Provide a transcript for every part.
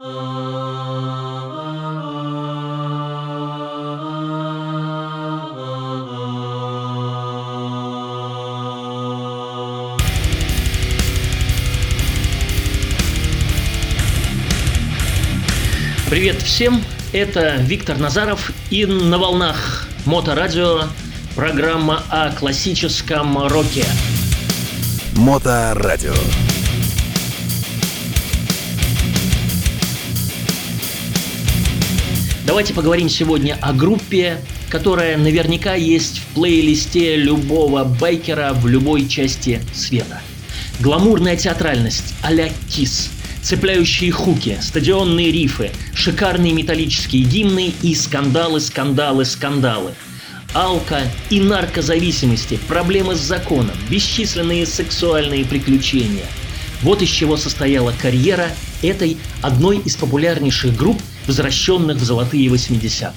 Привет всем! Это Виктор Назаров и на волнах Моторадио программа о классическом роке. Моторадио. Давайте поговорим сегодня о группе, которая наверняка есть в плейлисте любого байкера в любой части света. Гламурная театральность а-ля Кис, цепляющие хуки, стадионные рифы, шикарные металлические гимны и скандалы, скандалы, скандалы. Алка и наркозависимости, проблемы с законом, бесчисленные сексуальные приключения. Вот из чего состояла карьера этой одной из популярнейших групп, возвращенных в золотые 80-е.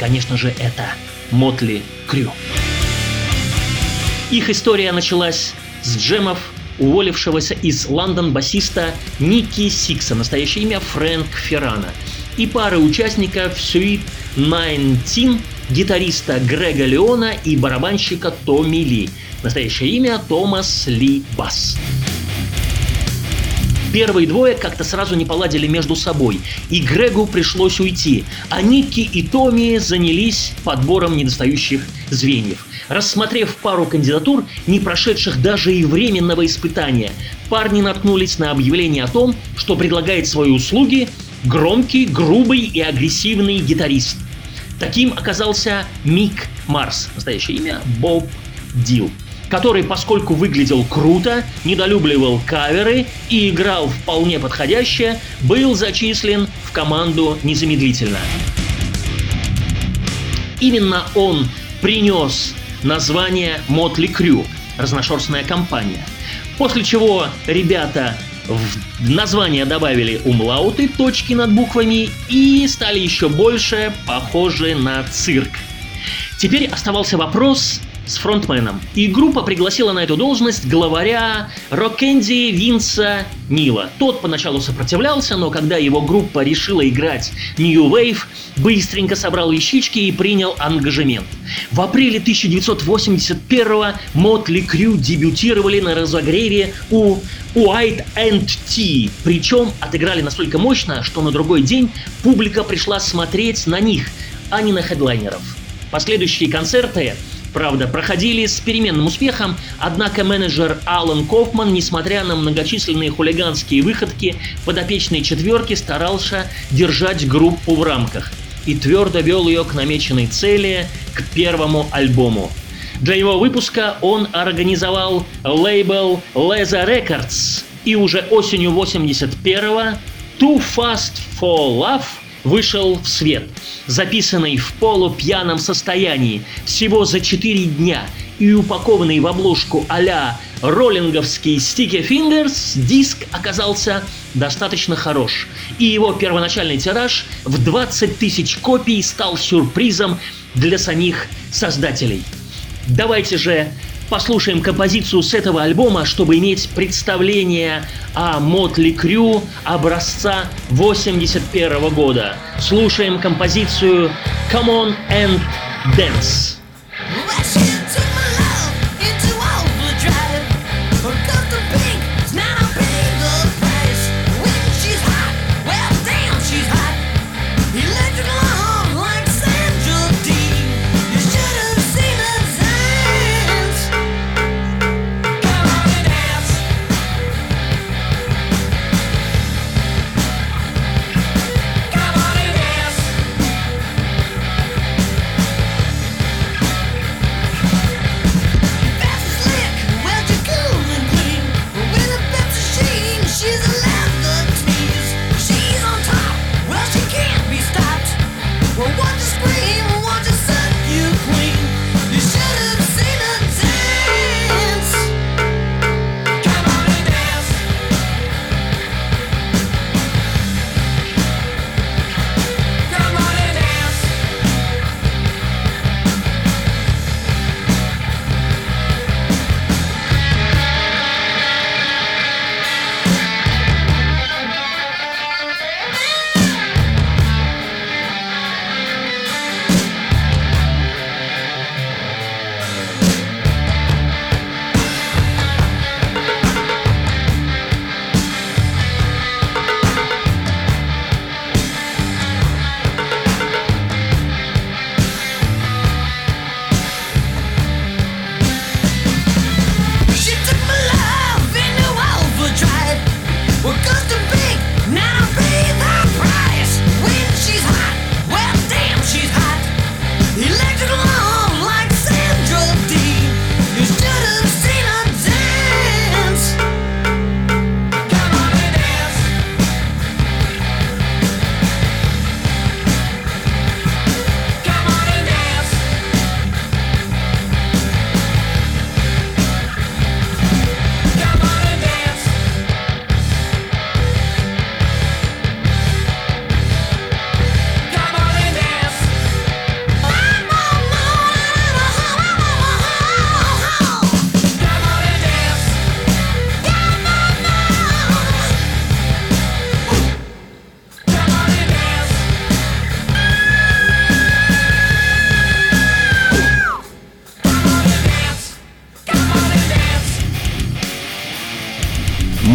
Конечно же, это Мотли Крю. Их история началась с джемов уволившегося из Лондон басиста Ники Сикса, настоящее имя Фрэнк Феррана, и пары участников Sweet 19, гитариста Грега Леона и барабанщика Томми Ли, настоящее имя Томас Ли Басс. Первые двое как-то сразу не поладили между собой, и Грегу пришлось уйти, а Никки и Томми занялись подбором недостающих звеньев. Рассмотрев пару кандидатур, не прошедших даже и временного испытания, парни наткнулись на объявление о том, что предлагает свои услуги громкий, грубый и агрессивный гитарист. Таким оказался Мик Марс, настоящее имя Боб Дил который, поскольку выглядел круто, недолюбливал каверы и играл вполне подходяще, был зачислен в команду незамедлительно. Именно он принес название Мотли Крю, разношерстная компания. После чего ребята в название добавили умлауты, точки над буквами и стали еще больше похожи на цирк. Теперь оставался вопрос, с фронтменом. И группа пригласила на эту должность главаря Рокенди Винса Нила. Тот поначалу сопротивлялся, но когда его группа решила играть New Wave, быстренько собрал вещички и принял ангажемент. В апреле 1981 Мотли Крю дебютировали на разогреве у White and Tea. Причем отыграли настолько мощно, что на другой день публика пришла смотреть на них, а не на хедлайнеров. Последующие концерты Правда, проходили с переменным успехом, однако менеджер Алан Кофман, несмотря на многочисленные хулиганские выходки, подопечной четверки старался держать группу в рамках и твердо вел ее к намеченной цели, к первому альбому. Для его выпуска он организовал лейбл Leather Records, и уже осенью 81-го Too Fast for Love – вышел в свет, записанный в полупьяном состоянии всего за 4 дня и упакованный в обложку а-ля роллинговский Sticky Fingers, диск оказался достаточно хорош, и его первоначальный тираж в 20 тысяч копий стал сюрпризом для самих создателей. Давайте же послушаем композицию с этого альбома, чтобы иметь представление о Мотли Крю образца 81 года. Слушаем композицию Come On and Dance.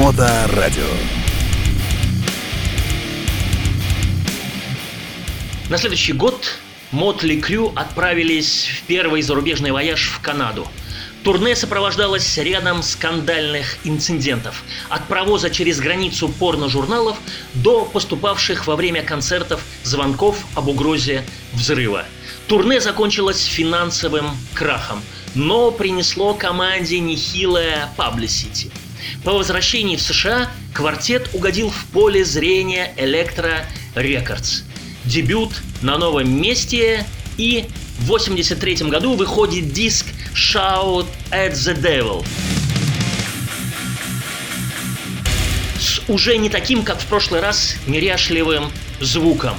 Моторадио. На следующий год Мотли Крю отправились в первый зарубежный вояж в Канаду. Турне сопровождалось рядом скандальных инцидентов. От провоза через границу порно-журналов до поступавших во время концертов звонков об угрозе взрыва. Турне закончилось финансовым крахом, но принесло команде нехилое паблисити. По возвращении в США квартет угодил в поле зрения Electro Records. Дебют на новом месте и в 83 году выходит диск Shout at the Devil. С уже не таким, как в прошлый раз, неряшливым звуком.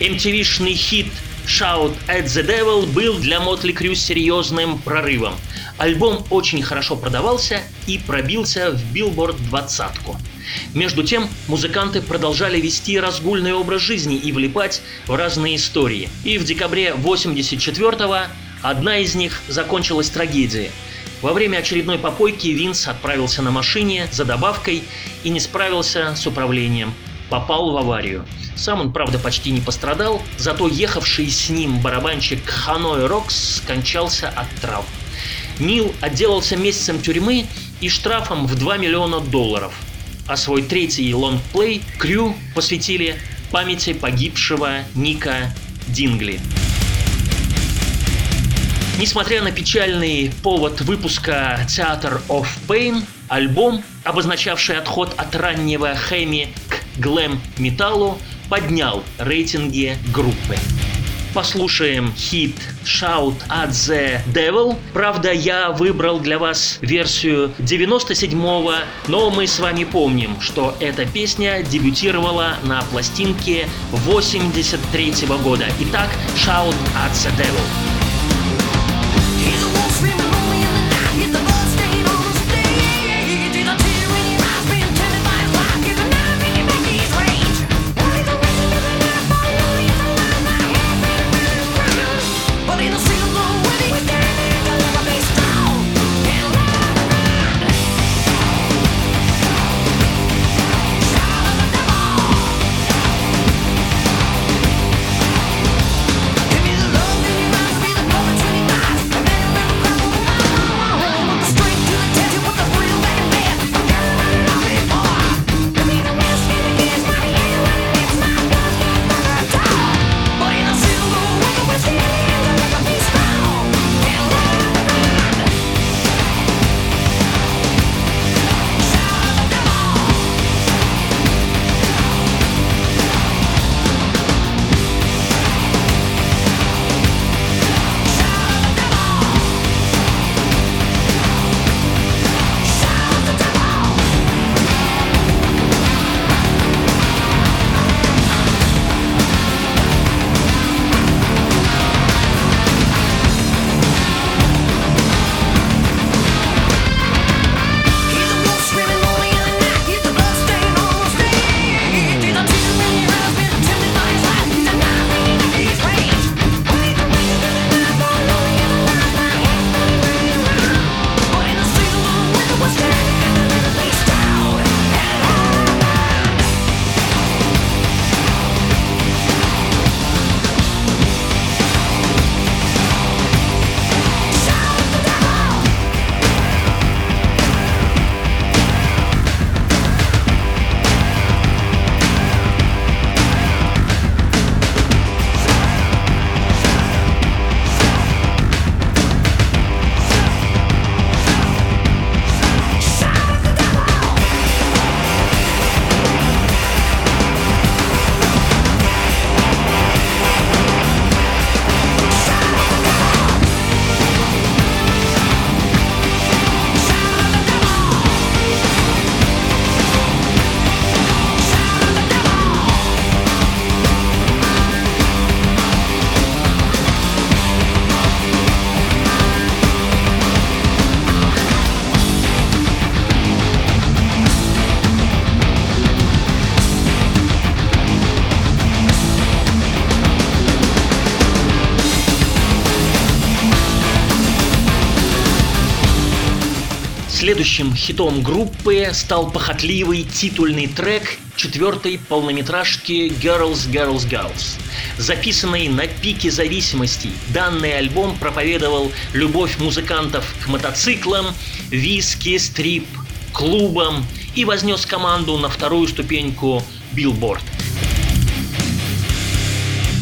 MTV-шный хит Shout at the Devil был для Mötley Crüe серьезным прорывом. Альбом очень хорошо продавался и пробился в Билборд двадцатку. Между тем, музыканты продолжали вести разгульный образ жизни и влипать в разные истории. И в декабре 84-го одна из них закончилась трагедией. Во время очередной попойки Винс отправился на машине за добавкой и не справился с управлением. Попал в аварию. Сам он, правда, почти не пострадал, зато ехавший с ним барабанщик Ханой Рокс скончался от травм. Нил отделался месяцем тюрьмы и штрафом в 2 миллиона долларов. А свой третий лонгплей Крю посвятили памяти погибшего Ника Дингли. Несмотря на печальный повод выпуска Theater of Pain, альбом, обозначавший отход от раннего хэми к глэм-металлу, поднял рейтинги группы. Послушаем хит Shout at the Devil. Правда, я выбрал для вас версию 97-го, но мы с вами помним, что эта песня дебютировала на пластинке 83 -го года. Итак, Shout at the Devil. Следующим хитом группы стал похотливый титульный трек четвертой полнометражки Girls, Girls, Girls. Записанный на пике зависимости, данный альбом проповедовал любовь музыкантов к мотоциклам, виски, стрип, клубам и вознес команду на вторую ступеньку Billboard.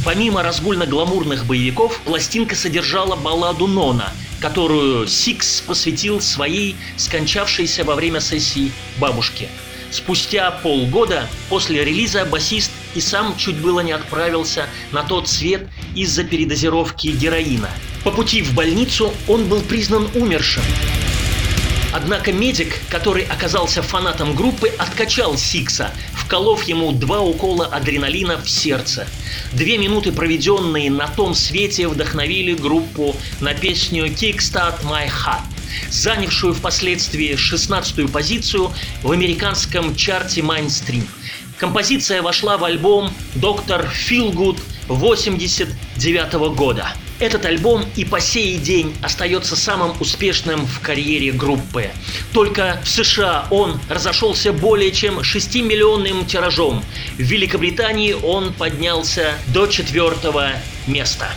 Помимо разгульно-гламурных боевиков, пластинка содержала балладу Нона, которую Сикс посвятил своей скончавшейся во время сессии бабушке. Спустя полгода после релиза басист и сам чуть было не отправился на тот свет из-за передозировки героина. По пути в больницу он был признан умершим. Однако медик, который оказался фанатом группы, откачал Сикса, вколов ему два укола адреналина в сердце. Две минуты, проведенные на том свете, вдохновили группу на песню «Kickstart My Heart», занявшую впоследствии 16-ю позицию в американском чарте Mainstream. Композиция вошла в альбом «Доктор Филгуд» 89 года. Этот альбом и по сей день остается самым успешным в карьере группы. Только в США он разошелся более чем 6-миллионным тиражом. В Великобритании он поднялся до четвертого места.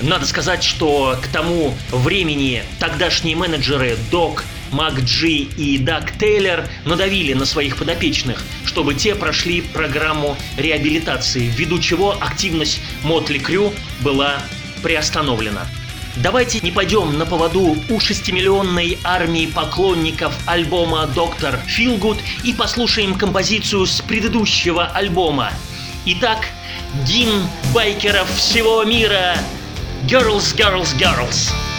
Надо сказать, что к тому времени тогдашние менеджеры Док, Мак Джи и Даг Тейлор надавили на своих подопечных, чтобы те прошли программу реабилитации, ввиду чего активность Мотли Крю была приостановлена. Давайте не пойдем на поводу у шестимиллионной армии поклонников альбома «Доктор Филгуд» и послушаем композицию с предыдущего альбома. Итак, гимн байкеров всего мира «Girls, Girls, Girls». Long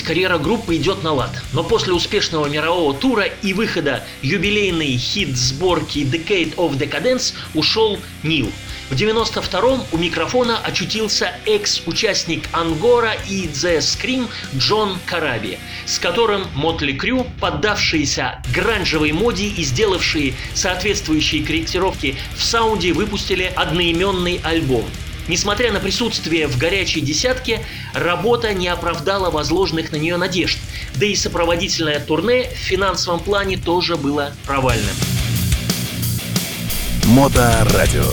Казалось, карьера группы идет на лад. Но после успешного мирового тура и выхода юбилейной хит-сборки Decade of Decadence ушел Нил. В 92-м у микрофона очутился экс-участник Ангора и The Scream Джон Караби, с которым Мотли Крю, поддавшиеся гранжевой моде и сделавшие соответствующие корректировки в саунде, выпустили одноименный альбом. Несмотря на присутствие в горячей десятке, работа не оправдала возложенных на нее надежд, да и сопроводительное турне в финансовом плане тоже было провальным. Моторадио.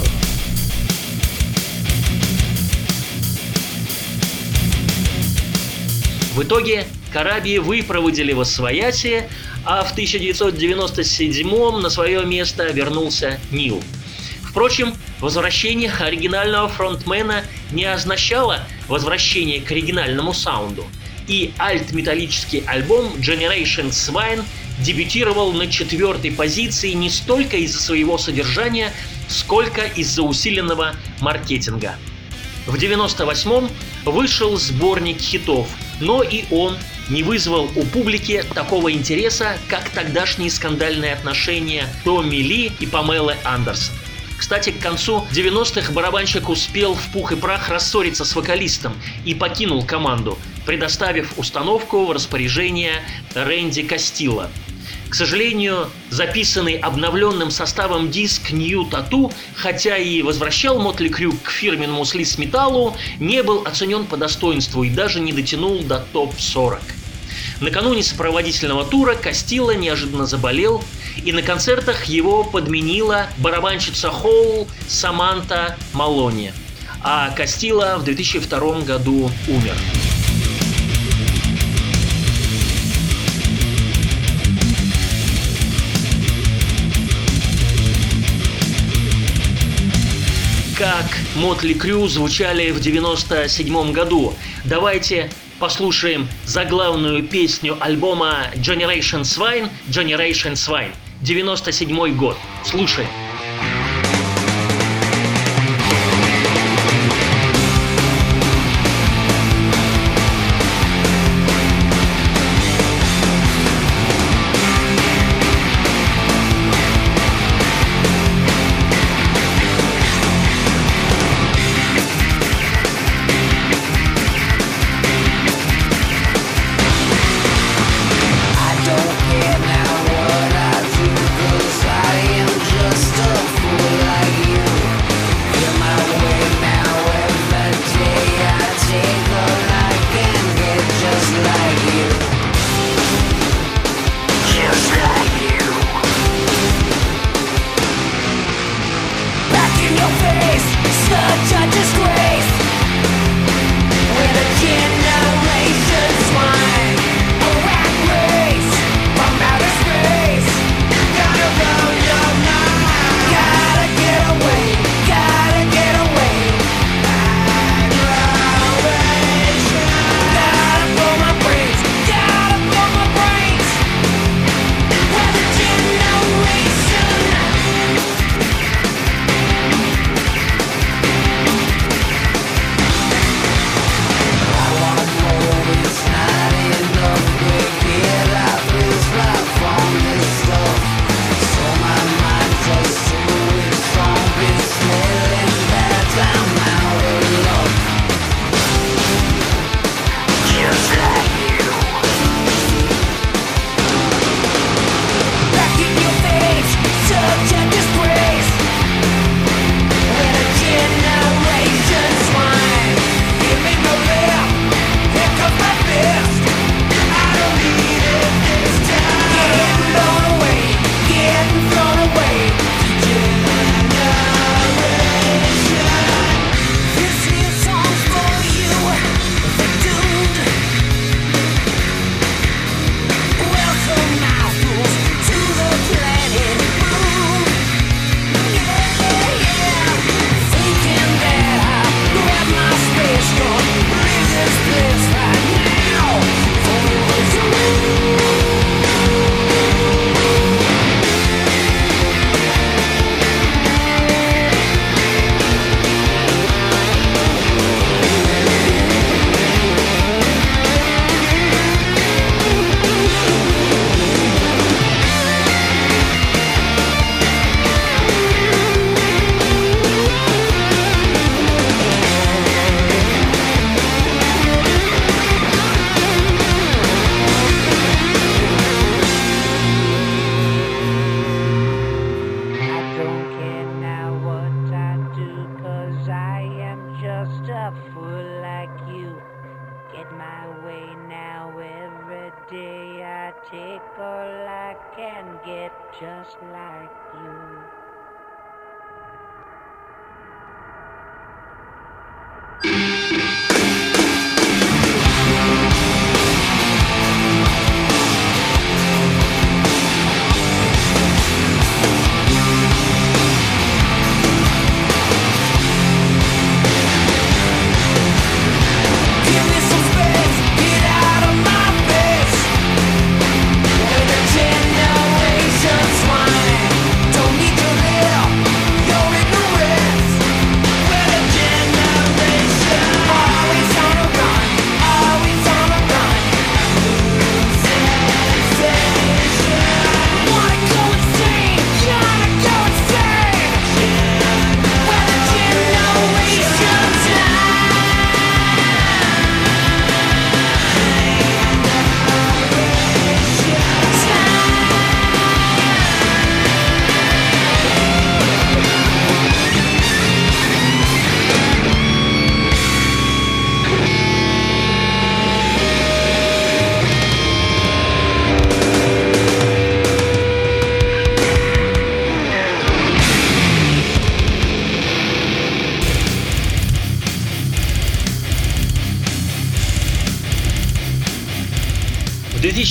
В итоге Караби выпроводили в Освоясье, а в 1997 на свое место вернулся Нил. Впрочем, возвращение оригинального фронтмена не означало возвращение к оригинальному саунду. И альт-металлический альбом Generation Swine дебютировал на четвертой позиции не столько из-за своего содержания, сколько из-за усиленного маркетинга. В 98-м вышел сборник хитов, но и он не вызвал у публики такого интереса, как тогдашние скандальные отношения Томми Ли и Памелы Андерсон. Кстати, к концу 90-х барабанщик успел в пух и прах рассориться с вокалистом и покинул команду, предоставив установку в распоряжение Рэнди Кастилла. К сожалению, записанный обновленным составом диск New Tattoo, хотя и возвращал Мотли Крю к фирменному слиз-металлу, не был оценен по достоинству и даже не дотянул до топ-40. Накануне сопроводительного тура Кастилла неожиданно заболел, и на концертах его подменила барабанщица Холл Саманта Малони. А Кастилла в 2002 году умер. как Мотли Крю звучали в 97 году. Давайте послушаем заглавную песню альбома Generation Swine Generation Swine. 97 год. Слушаем.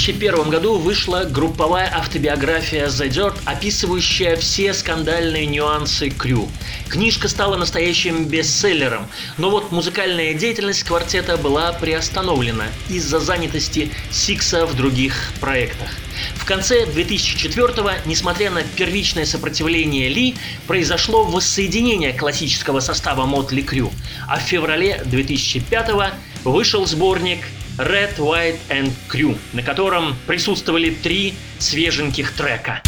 2001 году вышла групповая автобиография The Dirt, описывающая все скандальные нюансы Крю. Книжка стала настоящим бестселлером, но вот музыкальная деятельность квартета была приостановлена из-за занятости Сикса в других проектах. В конце 2004-го, несмотря на первичное сопротивление Ли, произошло воссоединение классического состава Мотли Крю, а в феврале 2005-го вышел сборник Red, White and Crew, на котором присутствовали три свеженьких трека.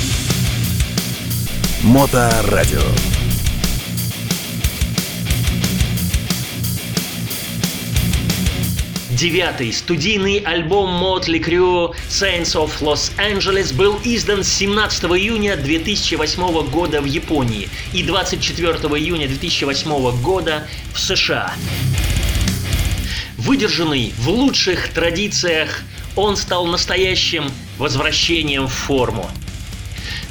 Моторадио. Девятый студийный альбом Motley Crue Saints of Los Angeles был издан 17 июня 2008 года в Японии и 24 июня 2008 года в США. Выдержанный в лучших традициях, он стал настоящим возвращением в форму.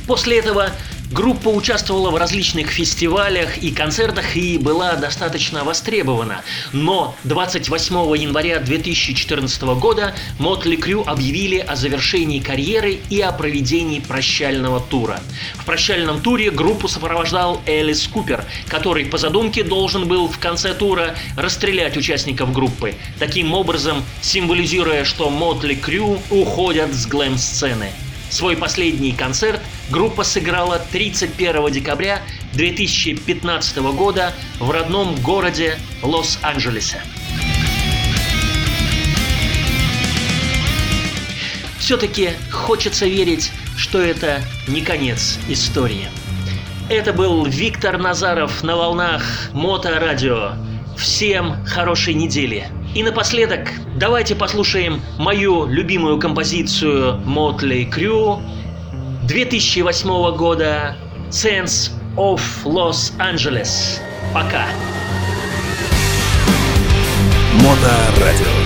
После этого Группа участвовала в различных фестивалях и концертах и была достаточно востребована. Но 28 января 2014 года Мотли Крю объявили о завершении карьеры и о проведении прощального тура. В прощальном туре группу сопровождал Элис Купер, который по задумке должен был в конце тура расстрелять участников группы, таким образом символизируя, что Мотли Крю уходят с глэм-сцены. Свой последний концерт группа сыграла 31 декабря 2015 года в родном городе Лос-Анджелесе. Все-таки хочется верить, что это не конец истории. Это был Виктор Назаров на волнах Моторадио. Всем хорошей недели. И напоследок, давайте послушаем мою любимую композицию Motley Crue 2008 года Sense of Los Angeles. Пока. Моторадио.